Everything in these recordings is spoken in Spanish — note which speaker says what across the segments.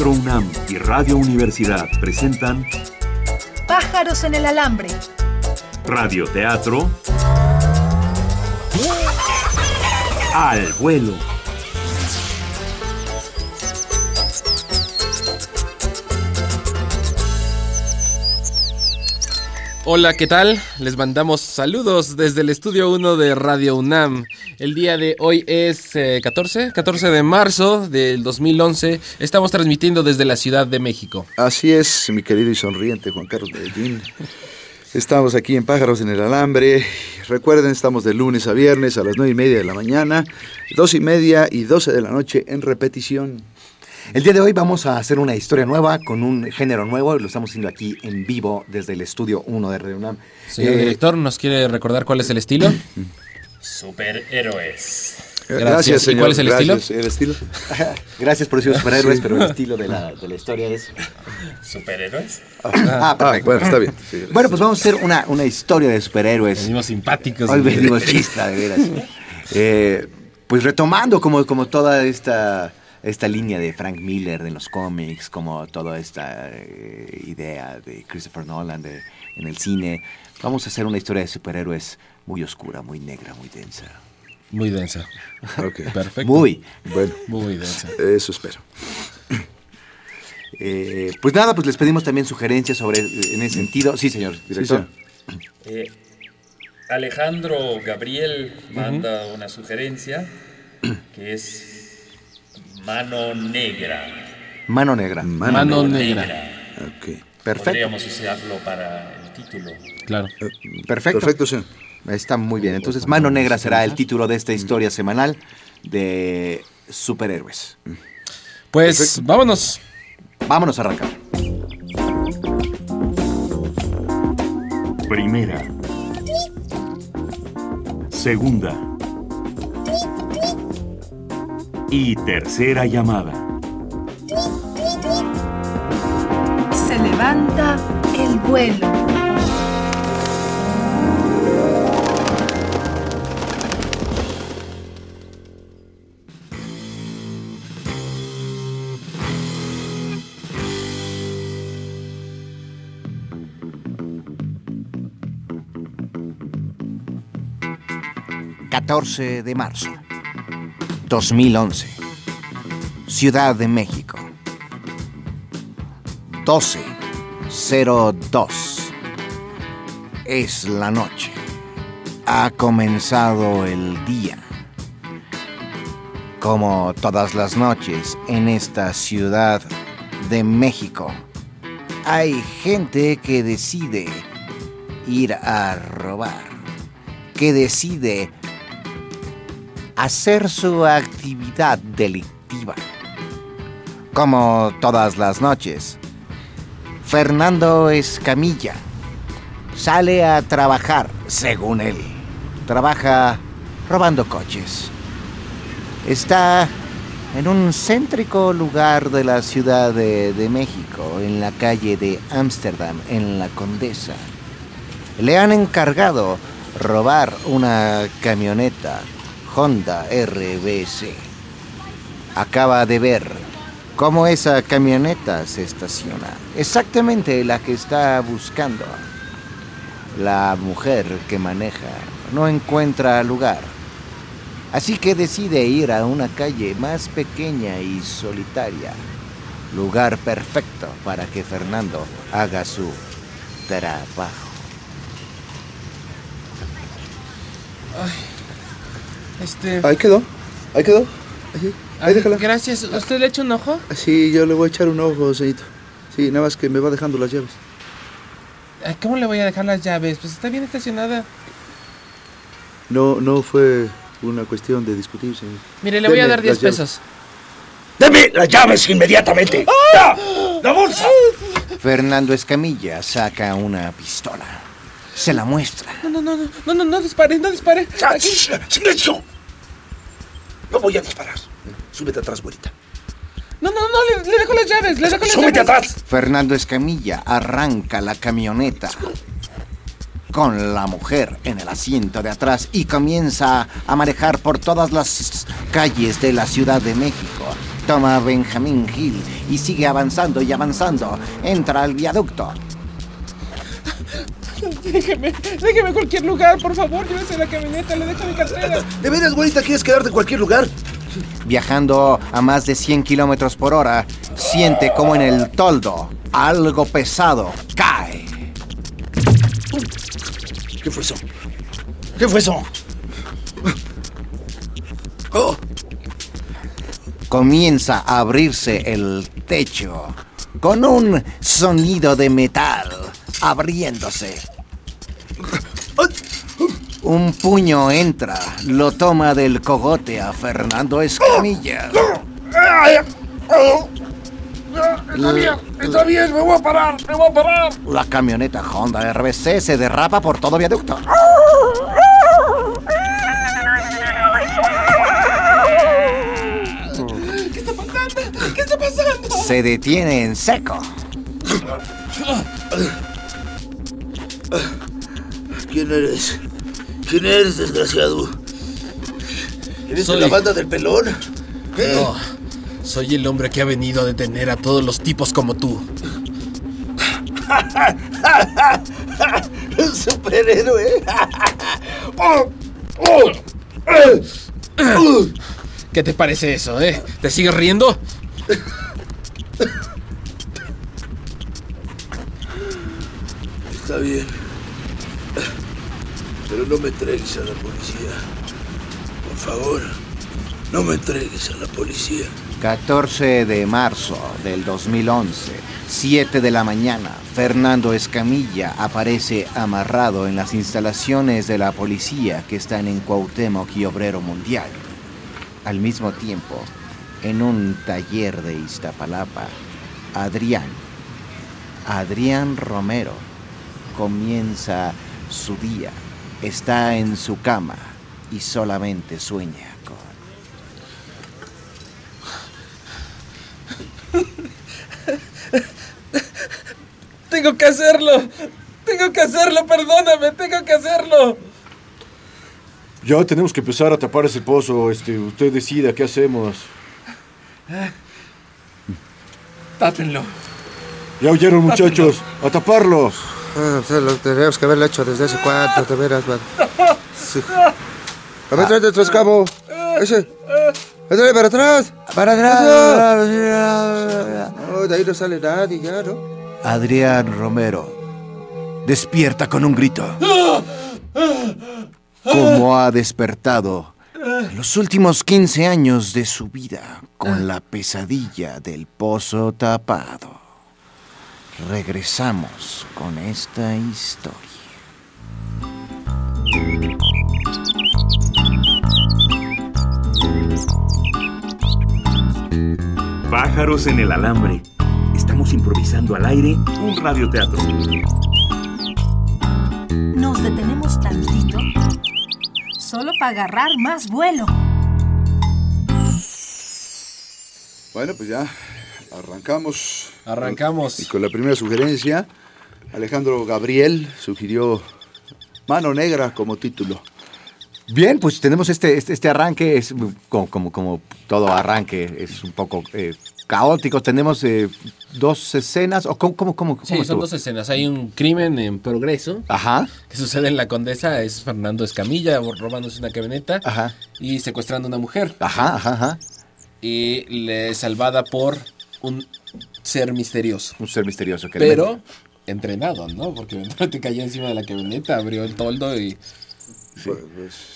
Speaker 1: Teatro UNAM y Radio Universidad presentan
Speaker 2: Pájaros en el alambre.
Speaker 1: Radio Teatro Al vuelo.
Speaker 3: Hola, ¿qué tal? Les mandamos saludos desde el estudio 1 de Radio UNAM. El día de hoy es 14, 14 de marzo del 2011. Estamos transmitiendo desde la Ciudad de México.
Speaker 4: Así es, mi querido y sonriente Juan Carlos Medellín. Estamos aquí en Pájaros en el Alambre. Recuerden, estamos de lunes a viernes a las 9 y media de la mañana, 2 y media y 12 de la noche en repetición.
Speaker 5: El día de hoy vamos a hacer una historia nueva con un género nuevo. Lo estamos haciendo aquí en vivo desde el estudio 1 de Radio UNAM.
Speaker 3: Señor
Speaker 5: Eh,
Speaker 3: director, ¿nos quiere recordar cuál es el estilo?
Speaker 6: Superhéroes.
Speaker 3: Gracias. ¿Y
Speaker 4: señor.
Speaker 3: cuál es el
Speaker 4: Gracias. ¿El estilo?
Speaker 5: Gracias por decir superhéroes, pero el estilo de la, de la historia es.
Speaker 6: ¿Superhéroes?
Speaker 5: Ah,
Speaker 4: Ah,
Speaker 5: perfecto.
Speaker 4: bueno, está bien. sí.
Speaker 5: Bueno, pues vamos a hacer una, una historia de superhéroes.
Speaker 3: Venimos simpáticos.
Speaker 5: Hoy venimos chista, de veras. Eh, pues retomando como, como toda esta, esta línea de Frank Miller en los cómics, como toda esta eh, idea de Christopher Nolan de- en el cine, vamos a hacer una historia de superhéroes muy oscura, muy negra, muy densa.
Speaker 3: Muy densa.
Speaker 4: Ok.
Speaker 3: Perfecto.
Speaker 5: Muy.
Speaker 4: Bueno,
Speaker 3: Muy densa.
Speaker 4: eso espero.
Speaker 5: Eh, pues nada, pues les pedimos también sugerencias sobre en ese sentido. Sí, señor director.
Speaker 6: Eh, Alejandro Gabriel manda una sugerencia que es Mano Negra.
Speaker 5: Mano negra.
Speaker 4: Mano
Speaker 3: Mano
Speaker 4: negra.
Speaker 3: negra.
Speaker 4: Ok.
Speaker 5: Perfecto.
Speaker 6: Podríamos usarlo para el título.
Speaker 3: Claro.
Speaker 5: Perfecto.
Speaker 4: Perfecto, señor.
Speaker 5: Está muy bien. Entonces, Mano Negra será el título de esta historia semanal de superhéroes.
Speaker 3: Pues vámonos.
Speaker 5: Vámonos a arrancar.
Speaker 1: Primera. Segunda. Y tercera llamada.
Speaker 2: Se levanta el vuelo.
Speaker 5: ...14 de marzo... ...2011... ...Ciudad de México... ...12... ...es la noche... ...ha comenzado el día... ...como todas las noches... ...en esta Ciudad de México... ...hay gente que decide... ...ir a robar... ...que decide hacer su actividad delictiva. Como todas las noches, Fernando Escamilla sale a trabajar, según él. Trabaja robando coches. Está en un céntrico lugar de la Ciudad de, México, en la calle de Ámsterdam, en la Condesa. Le han encargado robar una camioneta Honda RBC. Acaba de ver cómo esa camioneta se estaciona. Exactamente la que está buscando. La mujer que maneja no encuentra lugar. Así que decide ir a una calle más pequeña y solitaria. Lugar perfecto para que Fernando haga su trabajo.
Speaker 3: Este.
Speaker 4: Ahí quedó. Ahí quedó. Ahí, ahí déjala.
Speaker 3: Gracias. ¿Usted le echa un ojo?
Speaker 4: Sí, yo le voy a echar un ojo, señorito. Sí, nada más que me va dejando las llaves.
Speaker 3: Ay, ¿Cómo le voy a dejar las llaves? Pues está bien estacionada.
Speaker 4: No, no fue una cuestión de discutir, señor.
Speaker 3: Mire, le voy a
Speaker 4: Deme
Speaker 3: dar 10
Speaker 4: las llaves.
Speaker 3: pesos.
Speaker 7: ¡Deme las llaves inmediatamente! ¡Ya! ¡La bolsa!
Speaker 5: Fernando Escamilla saca una pistola. Se la muestra.
Speaker 3: No, no, no, no, no, no, no dispare, no dispare.
Speaker 7: ¡Silencio! No voy a disparar. Súbete atrás, güerita.
Speaker 3: No, no, no, le, le dejo las llaves, le dejo las
Speaker 7: ¡Súbete
Speaker 3: llaves.
Speaker 7: atrás!
Speaker 5: Fernando Escamilla arranca la camioneta con la mujer en el asiento de atrás y comienza a manejar por todas las calles de la Ciudad de México, Toma Benjamín Hill y sigue avanzando y avanzando. Entra al viaducto.
Speaker 3: Déjeme, déjeme cualquier lugar, por favor. Llévese la camioneta, le dejo mi cartera.
Speaker 7: ¿De veras, güerita, quieres quedarte en cualquier lugar?
Speaker 5: Viajando a más de 100 kilómetros por hora, siente como en el toldo algo pesado cae.
Speaker 7: ¿Qué fue eso? ¿Qué fue eso? Oh,
Speaker 5: Comienza a abrirse el techo con un sonido de metal abriéndose. Un puño entra, lo toma del cogote a Fernando Escamilla.
Speaker 7: está bien, está bien, me voy a parar, me voy a parar.
Speaker 5: La camioneta Honda RBC se derrapa por todo viaducto.
Speaker 3: ¿Qué está pasando?
Speaker 5: Se detiene en seco.
Speaker 7: ¿Quién eres? ¿Quién eres, desgraciado? ¿Eres
Speaker 3: Soy-
Speaker 7: de la banda del pelón? ¿Qué?
Speaker 3: No, soy el hombre que ha venido a detener a todos los tipos como tú.
Speaker 7: Un superhéroe. Oh, oh, eh.
Speaker 3: ¿Qué te parece eso, eh? ¿Te sigues riendo?
Speaker 7: Está bien. Pero no me entregues a la policía. Por favor, no me entregues a la policía.
Speaker 5: 14 de marzo del 2011, 7 de la mañana, Fernando Escamilla aparece amarrado en las instalaciones de la policía que están en Cuauhtémoc y Obrero Mundial. Al mismo tiempo, en un taller de Iztapalapa, Adrián, Adrián Romero, comienza su día. Está en su cama y solamente sueña con...
Speaker 3: Tengo que hacerlo. Tengo que hacerlo, perdóname, tengo que hacerlo.
Speaker 8: Ya tenemos que empezar a tapar ese pozo. Este, usted decida qué hacemos.
Speaker 3: Tápenlo.
Speaker 8: Ya oyeron, muchachos. A taparlo.
Speaker 4: Ah, lo que haberlo hecho desde hace cuánto, de veras, man. Sí. A ver, tráete atrás, cabo. Ese. Tráete para atrás. Para atrás. No, de ahí no sale nadie ya, ¿no?
Speaker 5: Adrián Romero despierta con un grito. Como ha despertado en los últimos 15 años de su vida con la pesadilla del pozo tapado. Regresamos con esta historia.
Speaker 1: Pájaros en el alambre. Estamos improvisando al aire un radioteatro.
Speaker 2: Nos detenemos tantito solo para agarrar más vuelo.
Speaker 4: Bueno, pues ya arrancamos.
Speaker 3: Arrancamos.
Speaker 4: Y con la primera sugerencia, Alejandro Gabriel sugirió Mano Negra como título.
Speaker 5: Bien, pues tenemos este, este, este arranque, es como, como, como todo arranque, es un poco eh, caótico. Tenemos eh, dos escenas, o cómo, cómo, cómo,
Speaker 3: Sí,
Speaker 5: cómo
Speaker 3: son dos escenas. Hay un crimen en progreso
Speaker 5: Ajá,
Speaker 3: que sucede en la Condesa. Es Fernando Escamilla robándose una camioneta
Speaker 5: ajá,
Speaker 3: y secuestrando a una mujer.
Speaker 5: ajá, ajá, ajá.
Speaker 3: Y le salvada por un ser misterioso.
Speaker 5: Un ser misterioso que
Speaker 3: Pero entrenado, ¿no? Porque te cayó encima de la camioneta, abrió el toldo y...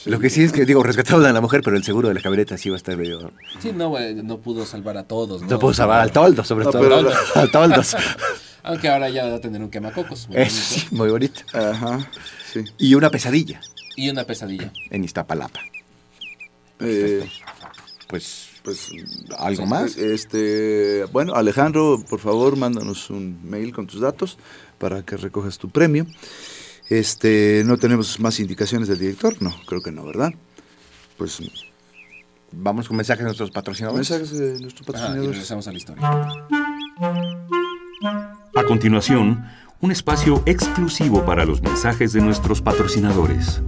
Speaker 5: Lo que sí es que, digo, rescataron a la mujer, pero el seguro de la camioneta sí va a estar medio...
Speaker 3: Sí, no, güey, no pudo salvar a todos, ¿no?
Speaker 5: No puedo salvar al toldo, sobre
Speaker 4: No,
Speaker 5: todo.
Speaker 4: pero
Speaker 5: Al toldos.
Speaker 3: Aunque ahora ya va a tener un quemacocos. muy
Speaker 5: Es
Speaker 3: bonito.
Speaker 5: muy bonito.
Speaker 4: Ajá, sí.
Speaker 5: Y una pesadilla
Speaker 3: Y una pesadilla.
Speaker 5: en Iztapalapa.
Speaker 4: Eh,
Speaker 5: Pues,
Speaker 4: pues,
Speaker 5: ¿algo más?
Speaker 4: Este, bueno, Alejandro, por favor, mándanos un mail con tus datos para que recojas tu premio. Este, no tenemos más indicaciones del director, no, creo que no, ¿verdad? Pues
Speaker 5: Vamos con mensajes de nuestros patrocinadores.
Speaker 4: mensajes de nuestro
Speaker 3: Ajá, y
Speaker 4: patrocinador.
Speaker 3: regresamos a la historia.
Speaker 1: A continuación, un espacio exclusivo para los mensajes de nuestros patrocinadores.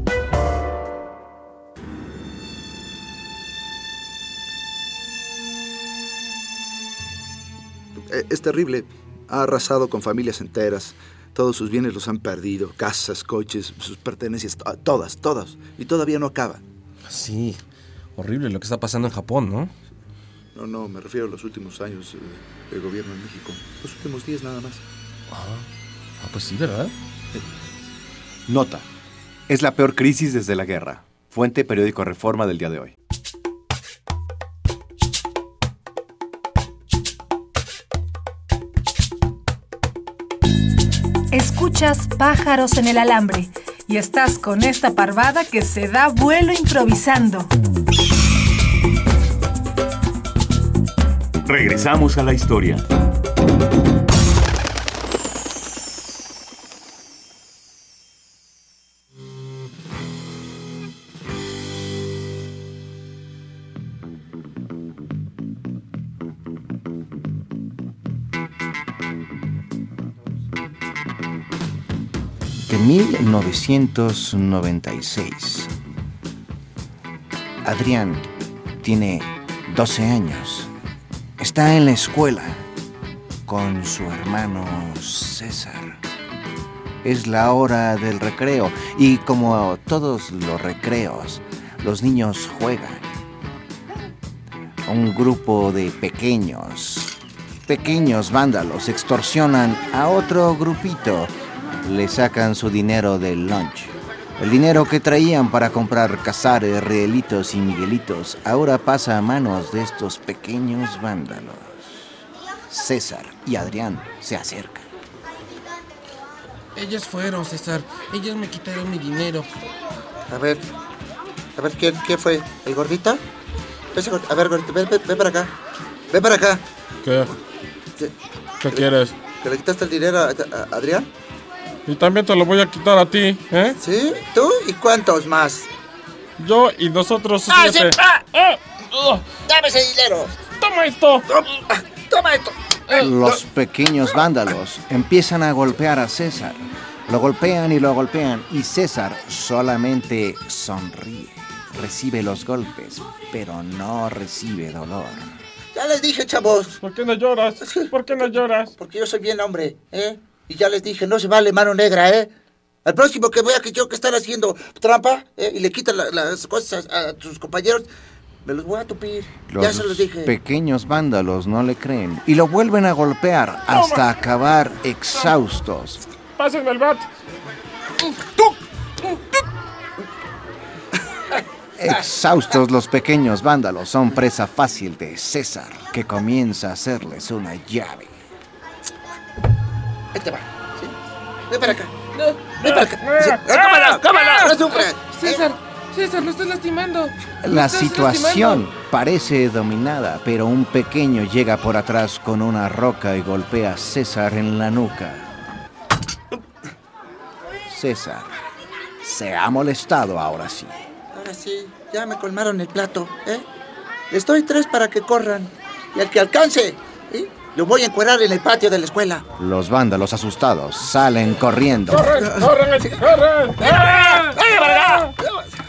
Speaker 4: Es terrible. Ha arrasado con familias enteras. Todos sus bienes los han perdido. Casas, coches, sus pertenencias, to- todas, todas. Y todavía no acaba.
Speaker 3: Sí, horrible lo que está pasando en Japón, ¿no?
Speaker 4: No, no, me refiero a los últimos años eh, de gobierno en México. Los últimos días nada más.
Speaker 3: Ah, pues sí, ¿verdad?
Speaker 9: Nota. Es la peor crisis desde la guerra. Fuente periódico Reforma del día de hoy.
Speaker 2: Pájaros en el alambre y estás con esta parvada que se da vuelo improvisando.
Speaker 1: Regresamos a la historia.
Speaker 5: 1996. Adrián tiene 12 años. Está en la escuela con su hermano César. Es la hora del recreo y como todos los recreos, los niños juegan. Un grupo de pequeños, pequeños vándalos extorsionan a otro grupito le sacan su dinero del lunch. El dinero que traían para comprar cazares, rielitos y miguelitos ahora pasa a manos de estos pequeños vándalos. César y Adrián se acercan.
Speaker 3: Ellos fueron, César. Ellos me quitaron mi dinero.
Speaker 10: A ver, a ver, ¿quién, quién fue? ¿El gordito? A ver, gordito, ven, ven, ven para acá. Ven para acá.
Speaker 11: ¿Qué?
Speaker 10: ¿Qué,
Speaker 11: ¿Qué quieres?
Speaker 10: ¿Que le quitaste el dinero a, a- a Adrián?
Speaker 11: Y también te lo voy a quitar a ti, ¿eh?
Speaker 10: ¿Sí? ¿Tú? ¿Y cuántos más?
Speaker 11: Yo y nosotros
Speaker 10: ¡Ah,
Speaker 11: siete.
Speaker 10: sí! ¡Ah!
Speaker 11: ¡Eh! ¡Oh!
Speaker 10: ¡Dame ese dinero!
Speaker 11: ¡Toma esto!
Speaker 10: ¡Toma esto!
Speaker 5: Los pequeños vándalos empiezan a golpear a César. Lo golpean y lo golpean y César solamente sonríe. Recibe los golpes, pero no recibe dolor.
Speaker 10: Ya les dije, chavos.
Speaker 11: ¿Por qué no lloras? ¿Por qué no lloras?
Speaker 10: Porque yo soy bien hombre, ¿eh? Y ya les dije, no se vale mano negra, ¿eh? Al próximo que vea que yo que están haciendo trampa ¿eh? y le quitan la- las cosas a, a sus compañeros, me los voy a tupir. ya se los dije.
Speaker 5: pequeños vándalos no le creen y lo vuelven a golpear hasta acabar exhaustos.
Speaker 11: Pásenme el bat.
Speaker 5: Exhaustos los pequeños vándalos son presa fácil de César, que comienza a hacerles una llave.
Speaker 10: Ahí te va. ¿sí? Ven para acá. Ven para acá. Sí. ¡Eh, ¡Cámara! ¡Cámara! ¡No sufras!
Speaker 3: César, César, lo estás lastimando. Lo
Speaker 5: La
Speaker 3: estás
Speaker 5: situación
Speaker 3: lastimando.
Speaker 5: parece dominada, pero un pequeño llega por atrás con una roca y golpea a César en la nuca. César se ha molestado ahora sí.
Speaker 10: Ahora sí, ya me colmaron el plato, ¿eh? Les doy tres para que corran. Y al que alcance, ¿eh? Lo voy a encuerar en el patio de la escuela.
Speaker 5: Los vándalos asustados salen corriendo.
Speaker 11: ¡Corren! ¡Corren! ¡Corren!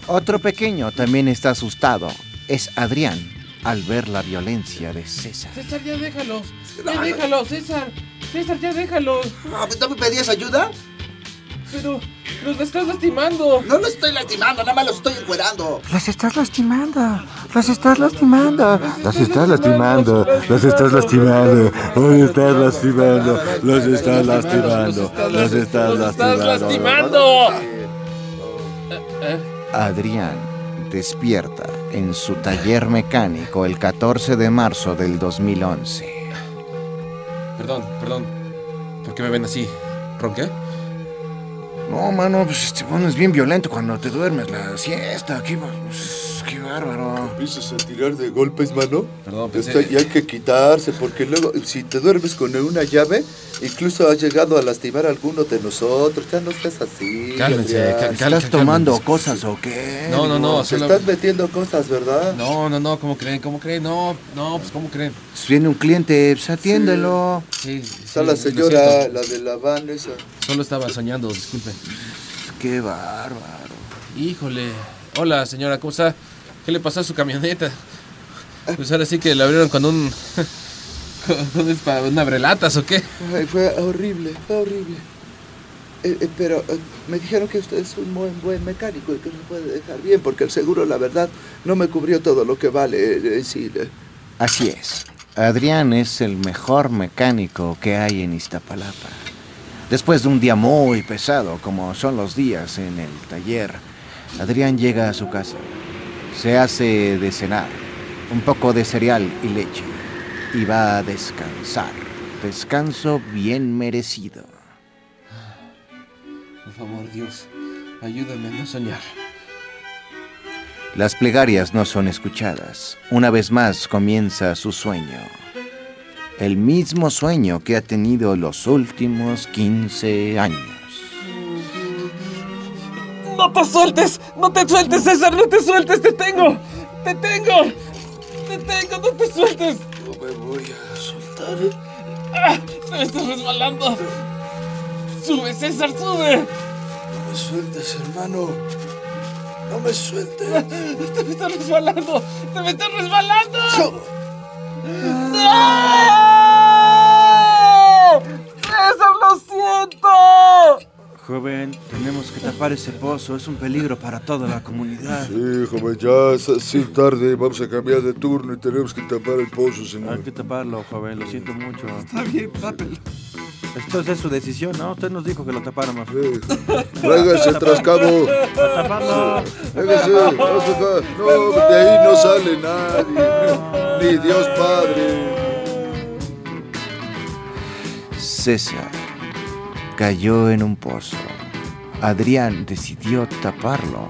Speaker 5: Otro pequeño también está asustado. Es Adrián al ver la violencia de César.
Speaker 3: César, ya déjalo. Ya déjalo, César. César, ya déjalo.
Speaker 10: Ah, ¿No me pedías ayuda?
Speaker 3: Pero los estás lastimando.
Speaker 10: No los estoy lastimando, nada más los estoy encuerando.
Speaker 12: Los estás lastimando. Los estás lastimando. Los estás lastimando. Los estás lastimando. Los estás lastimando. Los estás lastimando. Los estás lastimando.
Speaker 3: lastimando.
Speaker 5: Adrián despierta en su taller mecánico el 14 de marzo del 2011.
Speaker 3: Perdón, perdón. ¿Por qué me ven así? ¿Ronqué?
Speaker 5: No, mano, pues te pones bien violento cuando te duermes la siesta. Qué, pues, qué bárbaro.
Speaker 4: ¿Empiezas a tirar de golpes, mano?
Speaker 3: Perdón, pensé-
Speaker 4: Esto ya hay que quitarse, porque luego, si te duermes con una llave, incluso has llegado a lastimar a alguno de nosotros. Ya no estés así.
Speaker 3: Cálmense, cal-
Speaker 5: ¿Estás tomando cosas o qué?
Speaker 3: No, no, no.
Speaker 4: Te
Speaker 3: solo-
Speaker 4: estás metiendo cosas, ¿verdad?
Speaker 3: No, no, no. ¿Cómo creen? ¿Cómo creen? No, no, pues ¿cómo creen?
Speaker 5: Pues viene un cliente, pues atiéndelo.
Speaker 3: Sí,
Speaker 4: Está
Speaker 3: sí,
Speaker 4: la
Speaker 3: lo
Speaker 4: señora, la de la van esa.
Speaker 3: Solo estaba soñando, disculpe.
Speaker 5: Qué bárbaro.
Speaker 3: Híjole. Hola, señora, ¿cómo está? ¿Qué le pasó a su camioneta? Pues ahora sí que la abrieron con un ¿Es para un abrelatas o qué?
Speaker 4: Ay, fue horrible, fue horrible. Eh, eh, pero eh, me dijeron que usted es un buen, buen mecánico y que se puede dejar bien, porque el seguro, la verdad, no me cubrió todo lo que vale. eh, sí, eh.
Speaker 5: Así es. Adrián es el mejor mecánico que hay en Iztapalapa. Después de un día muy pesado, como son los días en el taller, Adrián llega a su casa. Se hace de cenar, un poco de cereal y leche, y va a descansar. Descanso bien merecido.
Speaker 3: Por favor, Dios, ayúdame a no soñar.
Speaker 5: Las plegarias no son escuchadas. Una vez más comienza su sueño. El mismo sueño que ha tenido los últimos 15 años.
Speaker 11: ¡No te sueltes! ¡No te sueltes, César! ¡No te sueltes! ¡Te tengo! ¡Te tengo! ¡Te tengo! ¡No te sueltes! ¡Ah! ¡Te me estás resbalando! ¡Sube, César, sube!
Speaker 7: No me sueltes, hermano. No me sueltes.
Speaker 11: ¡Te me estás resbalando! ¡Te me estás resbalando! ¡No! ¡César, lo siento!
Speaker 13: Joven, tenemos que tapar ese pozo. Es un peligro para toda la comunidad.
Speaker 7: Sí, joven, ya es así tarde. Vamos a cambiar de turno y tenemos que tapar el pozo, señor.
Speaker 13: Hay que taparlo, joven. Lo siento mucho.
Speaker 11: Está bien, tápelo.
Speaker 13: Esto es su decisión, ¿no? Usted nos dijo que lo tapáramos.
Speaker 7: Tráigase, trascabo.
Speaker 13: A taparlo.
Speaker 7: Tráigase, vamos acá. No, de ahí no sale nadie. Ni Dios Padre.
Speaker 5: César cayó en un pozo. Adrián decidió taparlo.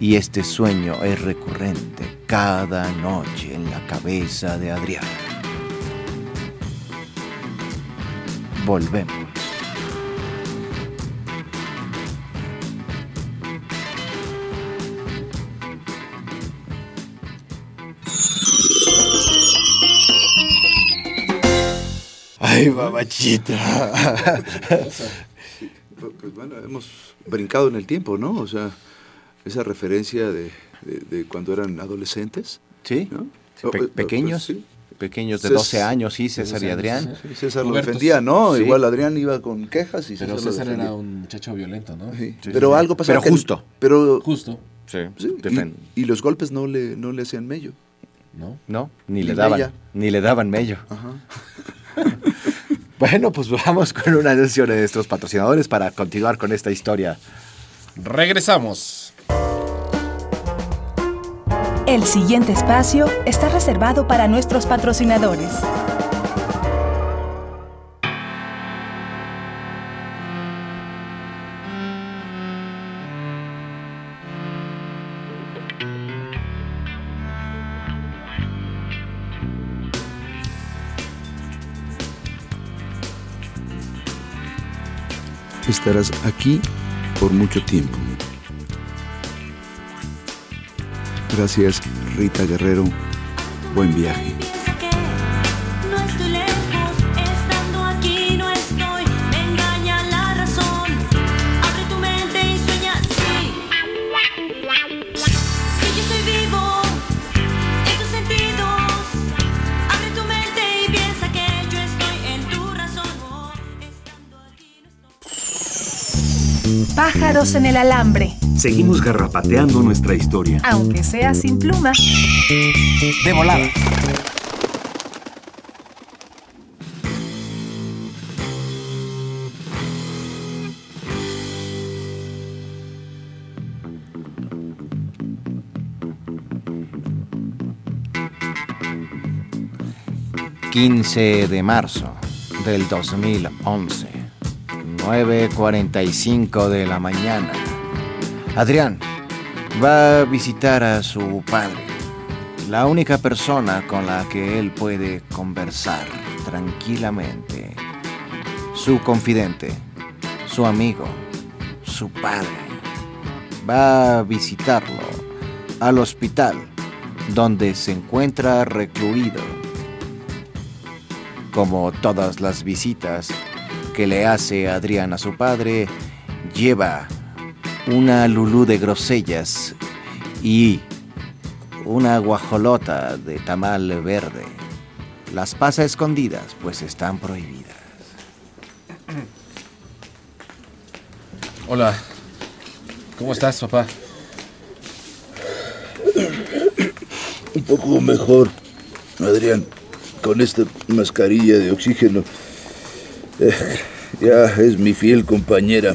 Speaker 5: Y este sueño es recurrente cada noche en la cabeza de Adrián. Volvemos.
Speaker 4: Ay, babachita. Pues bueno, hemos brincado en el tiempo, ¿no? O sea, esa referencia de, de- de cuando eran adolescentes.
Speaker 5: Sí.
Speaker 4: ¿no?
Speaker 5: Sí, pe-
Speaker 4: eh,
Speaker 5: pequeños,
Speaker 4: pues sí.
Speaker 5: pequeños de
Speaker 4: Cés-
Speaker 5: 12 años, sí, César y Adrián.
Speaker 4: Sí, César lo defendía, ¿no?
Speaker 5: Sí.
Speaker 4: Igual Adrián iba con quejas y
Speaker 3: Pero
Speaker 4: César, lo
Speaker 3: César
Speaker 4: defendía.
Speaker 3: era un muchacho violento, ¿no?
Speaker 4: Sí,
Speaker 5: Sí,
Speaker 4: pero algo pasaba
Speaker 5: Pero
Speaker 4: que-
Speaker 5: justo.
Speaker 4: Pero
Speaker 3: Justo,
Speaker 5: Sí,
Speaker 4: y, y los golpes no le, no le hacían mello.
Speaker 3: ¿no?
Speaker 5: No, ni
Speaker 4: Ni
Speaker 5: le daban,
Speaker 4: mella.
Speaker 5: ni le daban mello.
Speaker 4: Ajá.
Speaker 5: Bueno, pues vamos con un anuncio de nuestros patrocinadores para continuar con esta historia.
Speaker 3: Regresamos.
Speaker 2: El siguiente espacio está reservado para nuestros patrocinadores.
Speaker 4: Estarás aquí por mucho tiempo. Gracias, Rita Guerrero. Buen viaje.
Speaker 2: Pájaros en el alambre,
Speaker 1: Seguimos garrapateando nuestra historia.
Speaker 2: aunque sea sin pluma.
Speaker 5: De volada. ...15 de marzo del 2011... ...9.45 de la mañana... Adrián va a visitar a su padre, la única persona con la que él puede conversar tranquilamente, su confidente, su amigo, su padre. Va a visitarlo al hospital donde se encuentra recluido. Como todas las visitas que le hace Adrián a su padre, lleva una lulú de grosellas y una guajolota de tamal verde. Las pasa escondidas, pues están prohibidas.
Speaker 3: Hola. ¿Cómo estás, papá?
Speaker 7: Un poco mejor, Adrián, con esta mascarilla de oxígeno. Eh, ya es mi fiel compañera.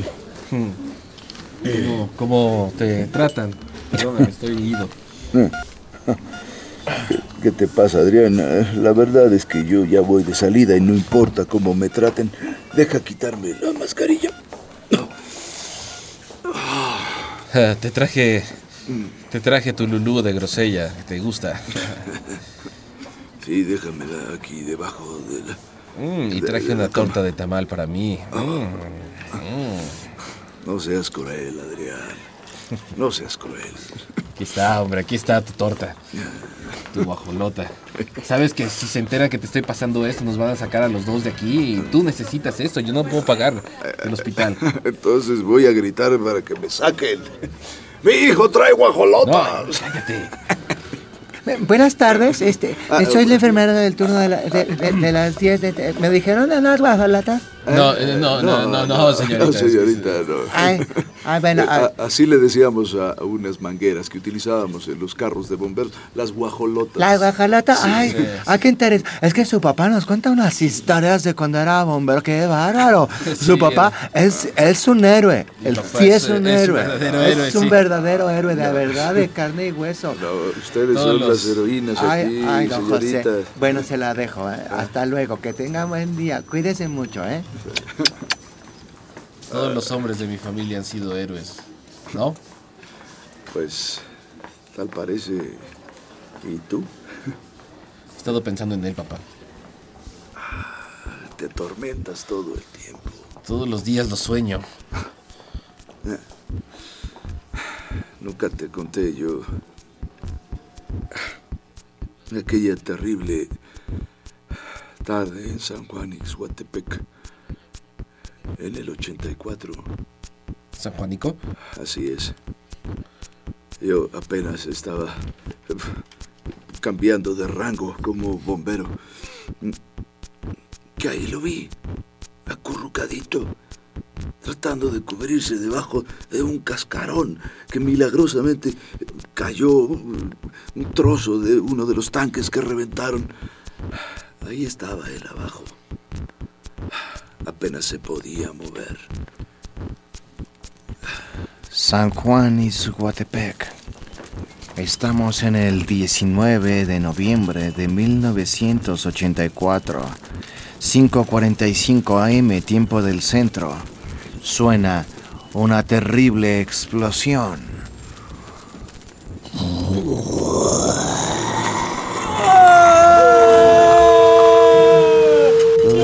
Speaker 3: ¿Cómo, cómo te tratan? Perdóname, estoy ido.
Speaker 7: ¿Qué te pasa, Adrián? Eh, La verdad es que yo ya voy de salida y no importa cómo me traten. Deja quitarme la mascarilla.
Speaker 3: Ah, Te traje. Te traje tu lulú de grosella. ¿Te gusta?
Speaker 7: Sí, déjamela aquí debajo de la...
Speaker 3: Mm, y traje
Speaker 7: de
Speaker 3: una
Speaker 7: cama.
Speaker 3: torta de tamal para mí.
Speaker 7: Ah.
Speaker 3: Mm,
Speaker 7: No seas cruel, Adrián. No seas cruel.
Speaker 3: Aquí está, hombre, aquí está tu torta. Tu guajolota. Sabes que si se entera que te estoy pasando esto, nos van a sacar a los dos de aquí y tú necesitas esto. Yo no puedo pagar el hospital.
Speaker 7: Entonces voy a gritar para que me saquen. ¡Mi hijo trae guajolota!
Speaker 3: cállate.
Speaker 14: Buenas tardes, este,
Speaker 7: Ah,
Speaker 14: soy la enfermera del turno de, la- de- de- de las 10. de- de- ¿Me dijeron en las guajolotas?
Speaker 3: No, eh, no, no, no, no, señorita.
Speaker 7: No, señorita, no.
Speaker 14: Bueno,
Speaker 7: Eh,
Speaker 14: ah,
Speaker 7: así le decíamos a unas mangueras que utilizábamos en los carros de bomberos, las guajolotas.
Speaker 14: la guajolota,
Speaker 7: Sí,
Speaker 14: ay,
Speaker 7: sí,
Speaker 14: ay, qué interés. Es que su papá nos cuenta unas historias de cuando era bombero, qué bárbaro. Su papá es, es un héroe, él
Speaker 3: papá
Speaker 14: sí
Speaker 3: es-
Speaker 14: es un
Speaker 3: es un
Speaker 14: héroe.
Speaker 3: verdadero
Speaker 14: es
Speaker 3: héroe,
Speaker 14: un
Speaker 3: sí.
Speaker 14: verdadero héroe, de verdad, de carne y hueso.
Speaker 7: Ustedes
Speaker 3: Todos
Speaker 7: son
Speaker 3: los-
Speaker 7: las heroínas
Speaker 14: Ay,
Speaker 7: aquí,
Speaker 14: ay, don
Speaker 7: señorita.
Speaker 14: José. Bueno, se la dejo, ¿eh? Hasta luego, que tenga buen día. Cuídese mucho, ¿eh?
Speaker 3: Todos los hombres de mi familia han sido héroes, ¿no?
Speaker 7: Pues, tal parece. ¿Y tú?
Speaker 3: He estado pensando en él, papá.
Speaker 7: Te atormentas todo el tiempo.
Speaker 3: Todos los días lo sueño.
Speaker 7: Nunca te conté yo. Aquella terrible tarde en San Juan Ixhuatepec. En el 84.
Speaker 3: ¿San Juanico?
Speaker 7: Así es. Yo apenas estaba cambiando de rango como bombero. Que ahí lo vi, acurrucadito, tratando de cubrirse debajo de un cascarón que milagrosamente cayó un un trozo de uno de los tanques que reventaron. Ahí estaba él abajo. Apenas se podía mover.
Speaker 5: San Juan y Zuguatepec. Estamos en el 19 de noviembre de 1984. 5.45 am, tiempo del centro. Suena una terrible explosión.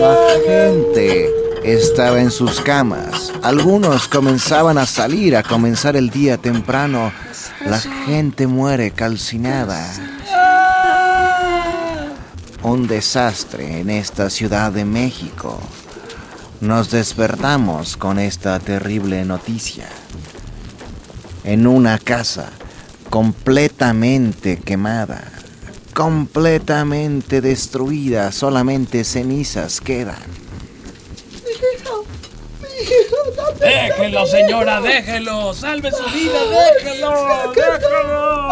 Speaker 5: La gente estaba en sus camas. Algunos comenzaban a salir a comenzar el día temprano. La gente muere calcinada. Un desastre en esta Ciudad de México. Nos despertamos con esta terrible noticia. En una casa completamente quemada, completamente destruida, solamente cenizas quedan.
Speaker 11: Déjelo, señora, déjelo. Salve su vida, déjelo. Déjelo.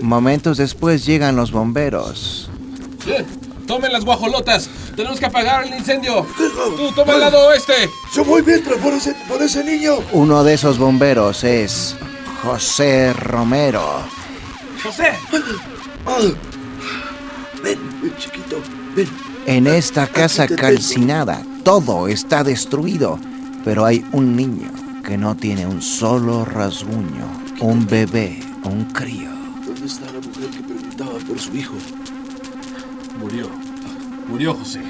Speaker 5: Momentos después llegan los bomberos.
Speaker 3: Tomen las guajolotas. Tenemos que apagar el incendio. Tú, toma el lado oeste.
Speaker 7: Yo voy mientras por ese, por ese niño.
Speaker 5: Uno de esos bomberos es José Romero.
Speaker 11: José.
Speaker 7: Ven, ven, chiquito, ven.
Speaker 5: En esta casa calcinada, todo está destruido, pero hay un niño que no tiene un solo rasguño, un bebé, un crío.
Speaker 7: ¿Dónde está la mujer que preguntaba por su hijo?
Speaker 3: Murió. Murió José.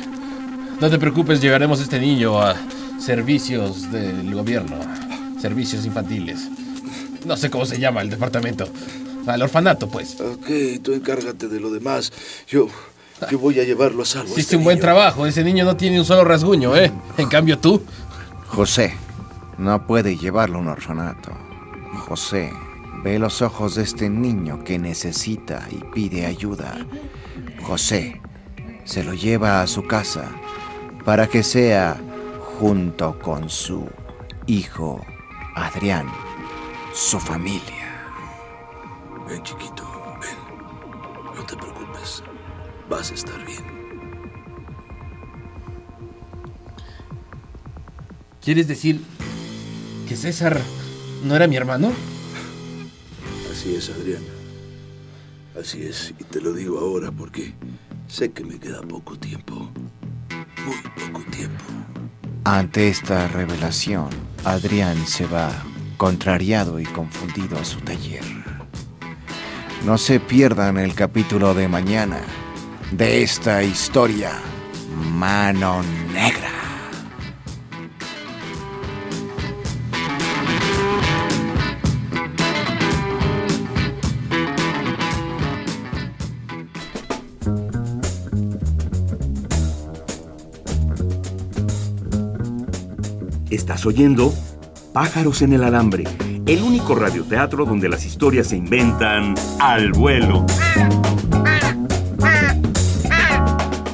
Speaker 3: No te preocupes, llevaremos a este niño a servicios del gobierno. Servicios infantiles. No sé cómo se llama el departamento. Al orfanato, pues.
Speaker 7: Ok, tú encárgate de lo demás. Yo, yo voy a llevarlo a salvo.
Speaker 3: Hiciste
Speaker 7: este
Speaker 3: un buen
Speaker 7: niño.
Speaker 3: trabajo. Ese niño no tiene un solo rasguño, ¿eh? En cambio tú.
Speaker 5: José no puede llevarlo a un orfanato. José ve los ojos de este niño que necesita y pide ayuda. José se lo lleva a su casa para que sea junto con su hijo Adrián, su familia.
Speaker 15: Ven, chiquito, ven. No te preocupes. Vas a estar bien.
Speaker 3: ¿Quieres decir que César no era mi hermano?
Speaker 15: Así es, Adrián. Así es, y te lo digo ahora porque sé que me queda poco tiempo. Muy poco tiempo.
Speaker 5: Ante esta revelación, Adrián se va contrariado y confundido a su taller. No se pierdan el capítulo de mañana de esta historia, Mano Negra.
Speaker 1: Estás oyendo Pájaros en el Alambre, el único radioteatro donde las historias se inventan al vuelo.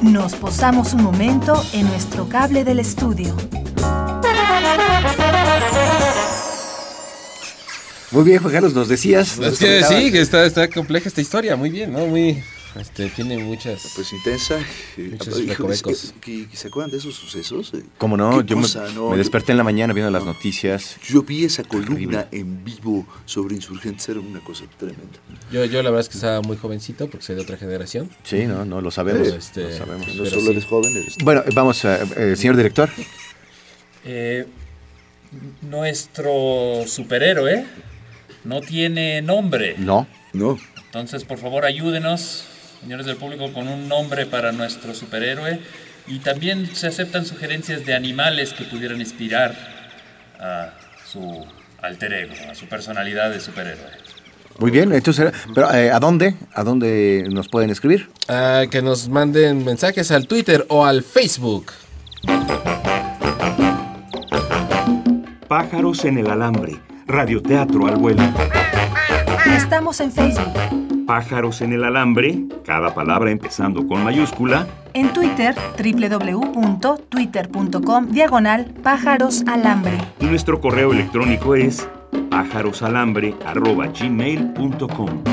Speaker 2: Nos posamos un momento en nuestro cable del estudio.
Speaker 16: Muy bien, Juan Carlos, nos decías.
Speaker 3: Es que sí, que está, está compleja esta historia, muy bien, ¿no? Muy, este, tiene muchas...
Speaker 7: Pues intensa.
Speaker 3: Muchos
Speaker 7: Hijo,
Speaker 3: recovecos.
Speaker 7: ¿que- que- ¿Se acuerdan de esos sucesos?
Speaker 16: ¿Cómo no?
Speaker 7: ¿Qué
Speaker 16: Yo me,
Speaker 7: no?
Speaker 16: desperté en la mañana viendo las noticias.
Speaker 7: Yo vi esa columna en vivo sobre insurgentes, era una cosa tremenda.
Speaker 3: Yo, yo la verdad es que estaba muy jovencito porque soy de otra generación.
Speaker 16: Sí, no, no, lo sabemos.
Speaker 3: Pero, este,
Speaker 16: lo sabemos.
Speaker 7: No
Speaker 3: pero
Speaker 7: solo
Speaker 3: sí.
Speaker 7: eres joven, eres...
Speaker 16: Bueno, vamos, eh, eh, señor director.
Speaker 17: Eh, nuestro superhéroe no tiene nombre.
Speaker 16: No.
Speaker 7: No.
Speaker 17: Entonces, por favor, ayúdenos, señores del público, con un nombre para nuestro superhéroe. Y también se aceptan sugerencias de animales que pudieran inspirar a su alter ego, a su personalidad de superhéroe.
Speaker 16: Muy bien, entonces, pero eh, ¿a dónde? ¿A dónde nos pueden escribir?
Speaker 3: Ah, que nos manden mensajes al Twitter o al Facebook.
Speaker 1: Pájaros en el Alambre, radioteatro al vuelo.
Speaker 2: Estamos en Facebook,
Speaker 1: Pájaros en el Alambre, cada palabra empezando con mayúscula,
Speaker 2: en Twitter, www.twitter.com, diagonal pájaros alambre.
Speaker 1: y nuestro correo electrónico es pájarosalambre.gmail.com.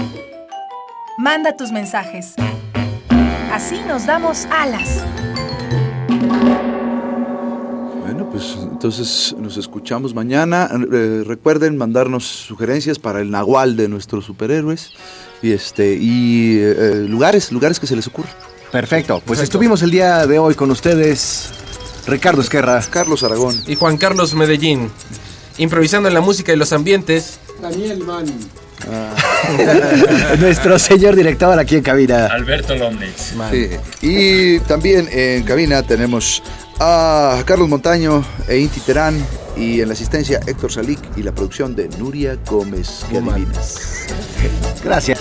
Speaker 2: Manda tus mensajes. Así nos damos alas.
Speaker 7: Bueno, pues entonces nos escuchamos mañana. Eh, recuerden mandarnos sugerencias para el nahual de nuestros superhéroes y este y eh, lugares, lugares que se les ocurran.
Speaker 16: Perfecto, pues estuvimos el día de hoy con ustedes, Ricardo Esquerra,
Speaker 7: Carlos Aragón
Speaker 3: Y Juan Carlos Medellín. Improvisando en la música y los ambientes.
Speaker 18: Daniel Mann.
Speaker 16: nuestro señor director aquí en cabina.
Speaker 17: Alberto Lomnitz.
Speaker 7: Sí. Y también en cabina tenemos a Carlos Montaño e Inti Terán y en la asistencia Héctor Salic y la producción de Nuria Gómez. ¿Qué adivinas?
Speaker 16: Gracias.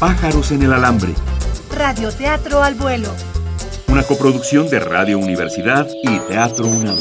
Speaker 1: Pájaros en el Alambre,
Speaker 2: Radioteatro al vuelo.
Speaker 1: una coproducción de Radio Universidad y Teatro UNAM.